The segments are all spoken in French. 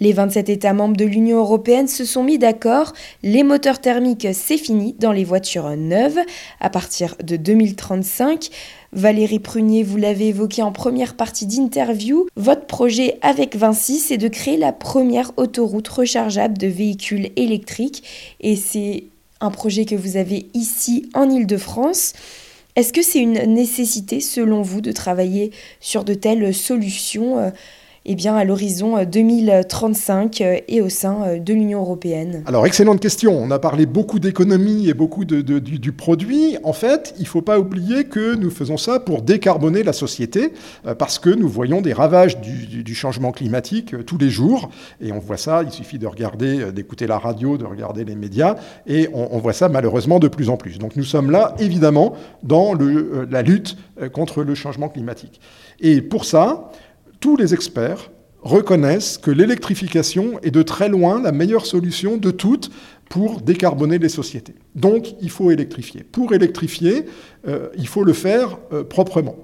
Les 27 États membres de l'Union européenne se sont mis d'accord. Les moteurs thermiques, c'est fini dans les voitures neuves à partir de 2035. Valérie Prunier, vous l'avez évoqué en première partie d'interview, votre projet avec Vinci, c'est de créer la première autoroute rechargeable de véhicules électriques et c'est un projet que vous avez ici en Ile-de-France. Est-ce que c'est une nécessité selon vous de travailler sur de telles solutions euh, eh bien, à l'horizon 2035 euh, euh, et au sein euh, de l'Union européenne Alors, excellente question. On a parlé beaucoup d'économie et beaucoup du, produit. En fait, il ne faut pas oublier que nous faisons ça pour décarboner la société, parce que nous voyons des ravages du, changement climatique tous les jours. Et on voit ça, il suffit de regarder, d'écouter la radio, de regarder les médias, et on, voit ça malheureusement de plus en plus. Donc nous sommes là, évidemment, dans la lutte contre le changement climatique. Et pour ça, tous les experts reconnaissent que l'électrification est de très loin la meilleure solution de toutes pour décarboner les sociétés. Donc il faut électrifier. Pour électrifier, euh, il faut le faire euh, proprement.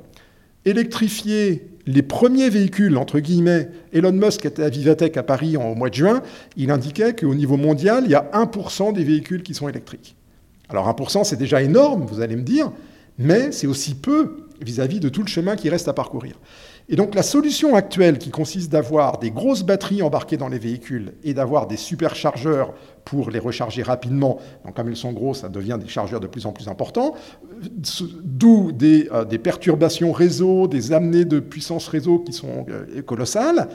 Électrifier les premiers véhicules, entre guillemets, Elon Musk était à Vivatech à Paris au mois de juin, il indiquait qu'au niveau mondial, il y a 1% des véhicules qui sont électriques. Alors 1%, c'est déjà énorme, vous allez me dire, mais c'est aussi peu vis à -vis de tout le chemin qui reste à parcourir. Et donc la solution actuelle qui consiste d'avoir des grosses batteries embarquées dans les véhicules et d'avoir des superchargeurs pour les recharger rapidement, donc comme ils sont gros, ça devient des chargeurs de plus en plus importants, d'où des, euh, des, perturbations réseau, des amenées de puissance réseau qui sont euh, colossales,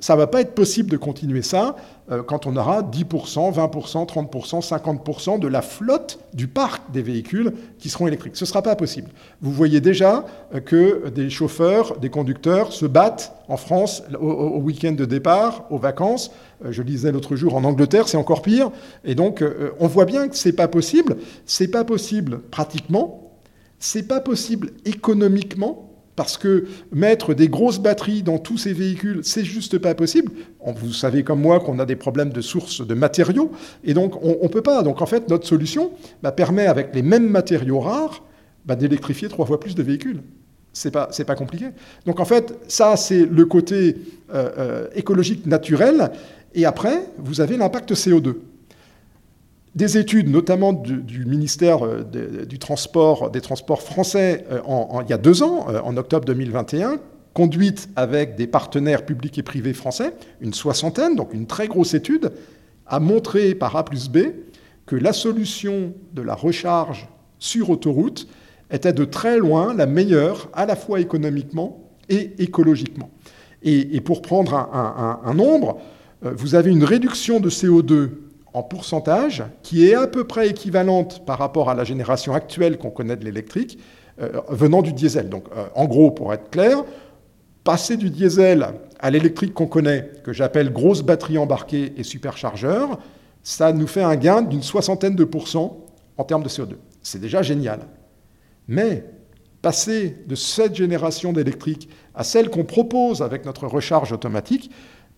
ça ne va pas être possible de continuer ça euh, quand on aura 10%, 20%, 30%, 50% de la flotte du parc des véhicules qui seront électriques. Ce ne sera pas possible. Vous voyez déjà euh, que des chauffeurs, des conducteurs se battent en France au, week-end de départ, aux vacances. Euh, je lisais l'autre jour en Angleterre, c'est encore pire. Et donc, on voit bien que ce n'est pas possible. Ce n'est pas possible pratiquement. Ce n'est pas possible économiquement parce que mettre des grosses batteries dans tous ces véhicules, c'est juste pas possible. Vous savez comme moi qu'on a des problèmes de sources de matériaux, et donc on ne peut pas. Donc en fait, notre solution bah, permet, avec les mêmes matériaux rares, bah, d'électrifier trois fois plus de véhicules. C'est pas, pas compliqué. Donc en fait, ça, c'est le côté euh, euh, écologique naturel. Et après, vous avez l'impact CO2. Des études, notamment du, ministère euh, du transport, des Transports français, euh, il y a deux ans, euh, en octobre 2021, conduites avec des partenaires publics et privés français, une soixantaine, donc une très grosse étude, a montré par A plus B que la solution de la recharge sur autoroute était de très loin la meilleure, à la fois économiquement et écologiquement. Et, pour prendre un nombre, vous avez une réduction de CO2 en pourcentage qui est à peu près équivalente par rapport à la génération actuelle qu'on connaît de l'électrique euh, venant du diesel. Donc euh, en gros, pour être clair, passer du diesel à l'électrique qu'on connaît, que j'appelle grosse batterie embarquée et superchargeur, ça nous fait un gain d'une soixantaine de pourcents en termes de CO2. C'est déjà génial. Mais passer de cette génération d'électrique à celle qu'on propose avec notre recharge automatique,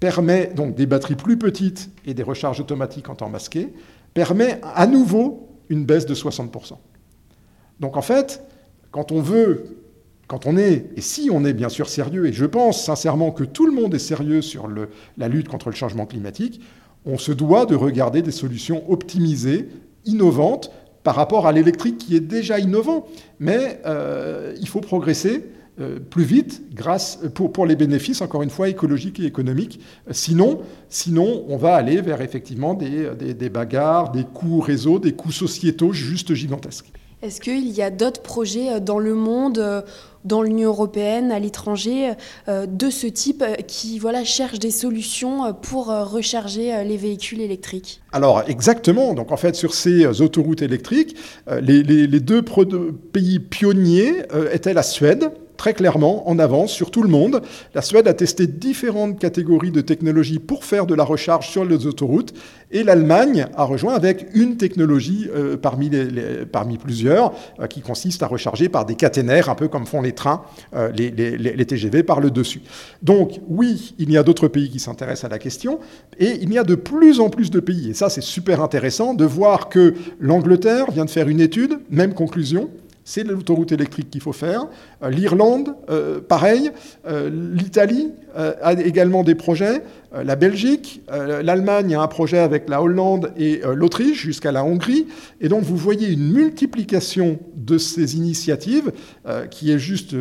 permet donc des batteries plus petites et des recharges automatiques en temps masqué, permet à nouveau une baisse de 60%. Donc en fait, quand on veut, quand on est, et si on est bien sûr sérieux, et je pense sincèrement que tout le monde est sérieux sur la lutte contre le changement climatique, on se doit de regarder des solutions optimisées, innovantes, par rapport à l'électrique qui est déjà innovant. Mais euh, il faut progresser plus vite grâce, pour, pour, les bénéfices, encore une fois, écologiques et économiques. Sinon, sinon on va aller vers effectivement des, des, bagarres, des coûts réseaux, des coûts sociétaux juste gigantesques. Est-ce qu'il y a d'autres projets euh, dans le monde, euh, dans l'Union européenne, à l'étranger, de ce type qui voilà, cherchent des solutions pour recharger les véhicules électriques? Alors exactement, donc en fait sur ces autoroutes électriques, les, les, les deux pays pionniers étaient la Suède, très clairement en avance sur tout le monde. La Suède a testé différentes catégories de technologies pour faire de la recharge sur les autoroutes et l'Allemagne a rejoint avec une technologie euh, parmi, parmi, plusieurs euh, qui consiste à recharger par des caténaires, un peu comme font les trains, euh, les, TGV par le dessus. Donc oui, il y a d'autres pays qui s'intéressent à la question et il y a de plus en plus de pays, et ça c'est super intéressant de voir que l'Angleterre vient de faire une étude, même conclusion, C'est l'autoroute électrique qu'il faut faire. L'Irlande, pareil. L'Italie a également des projets. La Belgique, l'Allemagne a un projet avec la Hollande et l'Autriche jusqu'à la Hongrie. Et donc vous voyez une multiplication de ces initiatives qui est juste,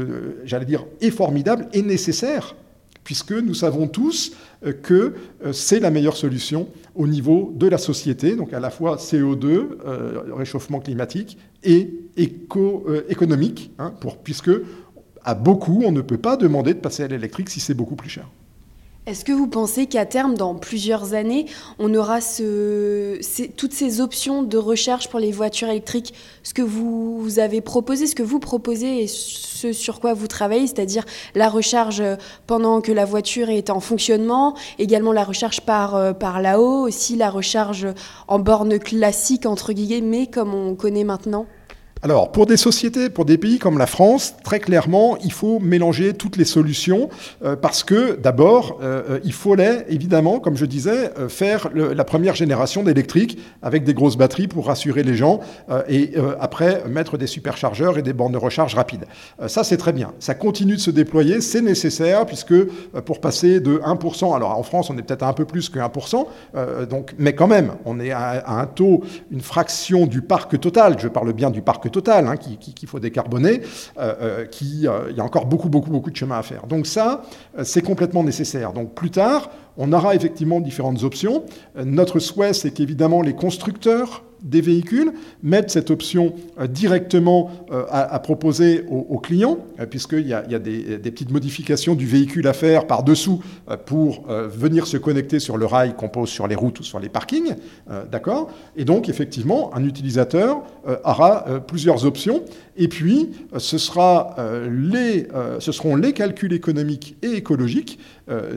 j'allais dire, et formidable et nécessaire puisque nous savons tous euh, que euh, c'est la meilleure solution au niveau de la société, donc à la fois CO2, euh, réchauffement climatique, et économique, hein, puisque à beaucoup, on ne peut pas demander de passer à l'électrique si c'est beaucoup plus cher. Est-ce que vous pensez qu'à terme, dans plusieurs années, on aura toutes ces options de recherche pour les voitures électriques? Ce que vous, avez proposé, ce que vous proposez et ce sur quoi vous travaillez, c'est-à-dire la recharge pendant que la voiture est en fonctionnement, également la recharge par, euh, par là-haut, aussi la recharge en borne classique, entre guillemets, comme on connaît maintenant? Alors, pour des sociétés, pour des pays comme la France, très clairement, il faut mélanger toutes les solutions euh, parce que, d'abord, euh, euh, il fallait, évidemment, comme je disais, faire la première génération d'électrique avec des grosses batteries pour rassurer les gens et après mettre des superchargeurs et des bornes de recharge rapides. ça, c'est très bien. Ça continue de se déployer, c'est nécessaire puisque pour passer de 1%, alors en France, on est peut-être un peu plus que 1%, donc, mais quand même, on est à, à, un taux, une fraction du parc total, je parle bien du parc total hein, qu'il faut décarboner, euh, euh, qui, euh, il y a encore beaucoup, beaucoup, beaucoup de chemin à faire. Donc ça, c'est complètement nécessaire. Donc plus tard, on aura effectivement différentes options. Notre souhait, c'est qu'évidemment les constructeurs des véhicules, mettre cette option euh, directement euh, à, proposer aux, clients, euh, puisqu'il y a, des, petites modifications du véhicule à faire par-dessous pour venir se connecter sur le rail qu'on pose sur les routes ou sur les parkings. D'accord? Et donc, effectivement, un utilisateur aura plusieurs options. Et puis, ce, sera, les, ce seront les calculs économiques et écologiques.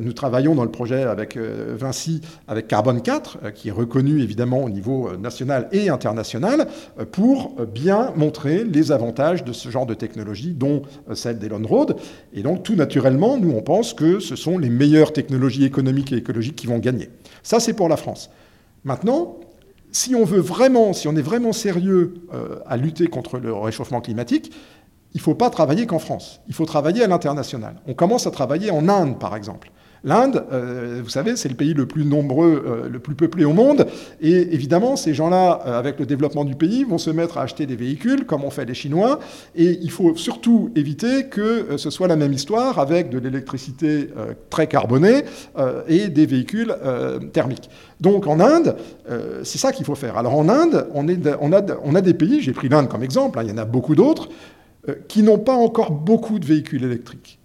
nous travaillons dans le projet avec Vinci, avec Carbone 4, qui est reconnu évidemment au niveau national et internationale euh, pour euh, bien montrer les avantages de ce genre de technologie, dont euh, celle d'Elon Road. Et donc, tout naturellement, nous, on pense que ce sont les meilleures technologies économiques et écologiques qui vont gagner. Ça, c'est pour la France. Maintenant, si on veut vraiment, si on est vraiment sérieux à lutter contre le réchauffement climatique, il ne faut pas travailler qu'en France. Il faut travailler à l'international. On commence à travailler en Inde, par exemple. L'Inde, euh, vous savez, c'est le pays le plus nombreux, euh, le plus peuplé au monde. Et évidemment, ces gens-là, euh, avec le développement du pays, vont se mettre à acheter des véhicules, comme ont fait les Chinois. Et il faut surtout éviter que ce soit la même histoire avec de l'électricité très carbonée et des véhicules thermiques. Donc en Inde, c'est ça qu'il faut faire. Alors en Inde, on, a, des pays, j'ai pris l'Inde comme exemple, hein, il y en a beaucoup d'autres, qui n'ont pas encore beaucoup de véhicules électriques.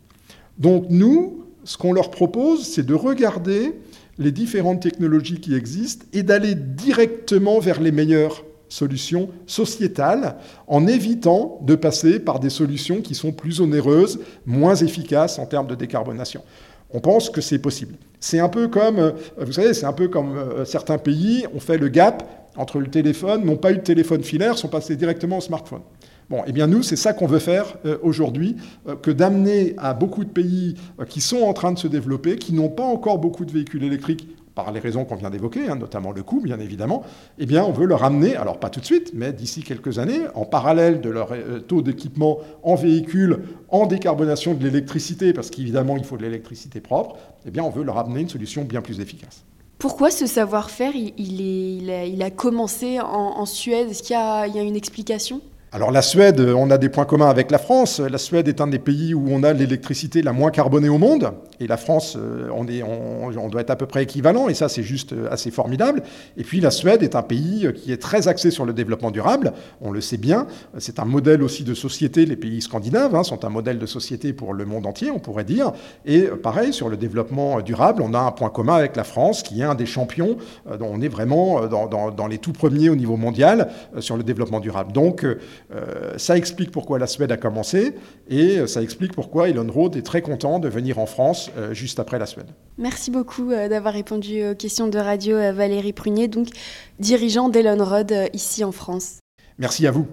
Donc nous, ce qu'on leur propose, c'est de regarder les différentes technologies qui existent et d'aller directement vers les meilleures solutions sociétales en évitant de passer par des solutions qui sont plus onéreuses, moins efficaces en termes de décarbonation. On pense que c'est possible. C'est un peu comme, euh, vous savez, c'est un peu comme euh, certains pays ont fait le gap entre le téléphone, n'ont pas eu de téléphone filaire, sont passés directement au smartphone. Bon, eh bien nous, c'est ça qu'on veut faire euh, aujourd'hui, euh, que d'amener à beaucoup de pays euh, qui sont en train de se développer, qui n'ont pas encore beaucoup de véhicules électriques par les raisons qu'on vient d'évoquer, hein, notamment le coût, bien évidemment, eh bien, on veut leur amener, alors pas tout de suite, mais d'ici quelques années, en parallèle de leur taux d'équipement en véhicules, en décarbonation de l'électricité, parce qu'évidemment, il faut de l'électricité propre, eh bien, on veut leur amener une solution bien plus efficace. Pourquoi ce savoir-faire, il, a, commencé en, Suède? Est-ce qu'il y, a une explication? Alors la Suède, on a des points communs avec la France. La Suède est un des pays où on a l'électricité la moins carbonée au monde. Et la France, euh, on, est, on, doit être à peu près équivalent. Et ça, c'est juste euh, assez formidable. Et puis la Suède est un pays euh, qui est très axé sur le développement durable. On le sait bien. C'est un modèle aussi de société. Les pays scandinaves hein, sont un modèle de société pour le monde entier, on pourrait dire. Et pareil, sur le développement durable, on a un point commun avec la France, qui est un des champions. on est vraiment dans, dans, les tout premiers au niveau mondial sur le développement durable. Donc, euh, ça explique pourquoi la Suède a commencé et ça explique pourquoi Elon Road est très content de venir en France euh, juste après la Suède. Merci beaucoup euh, d'avoir répondu aux questions de radio Valérie Prunier, donc dirigeant d'Elon Road ici en France. Merci à vous.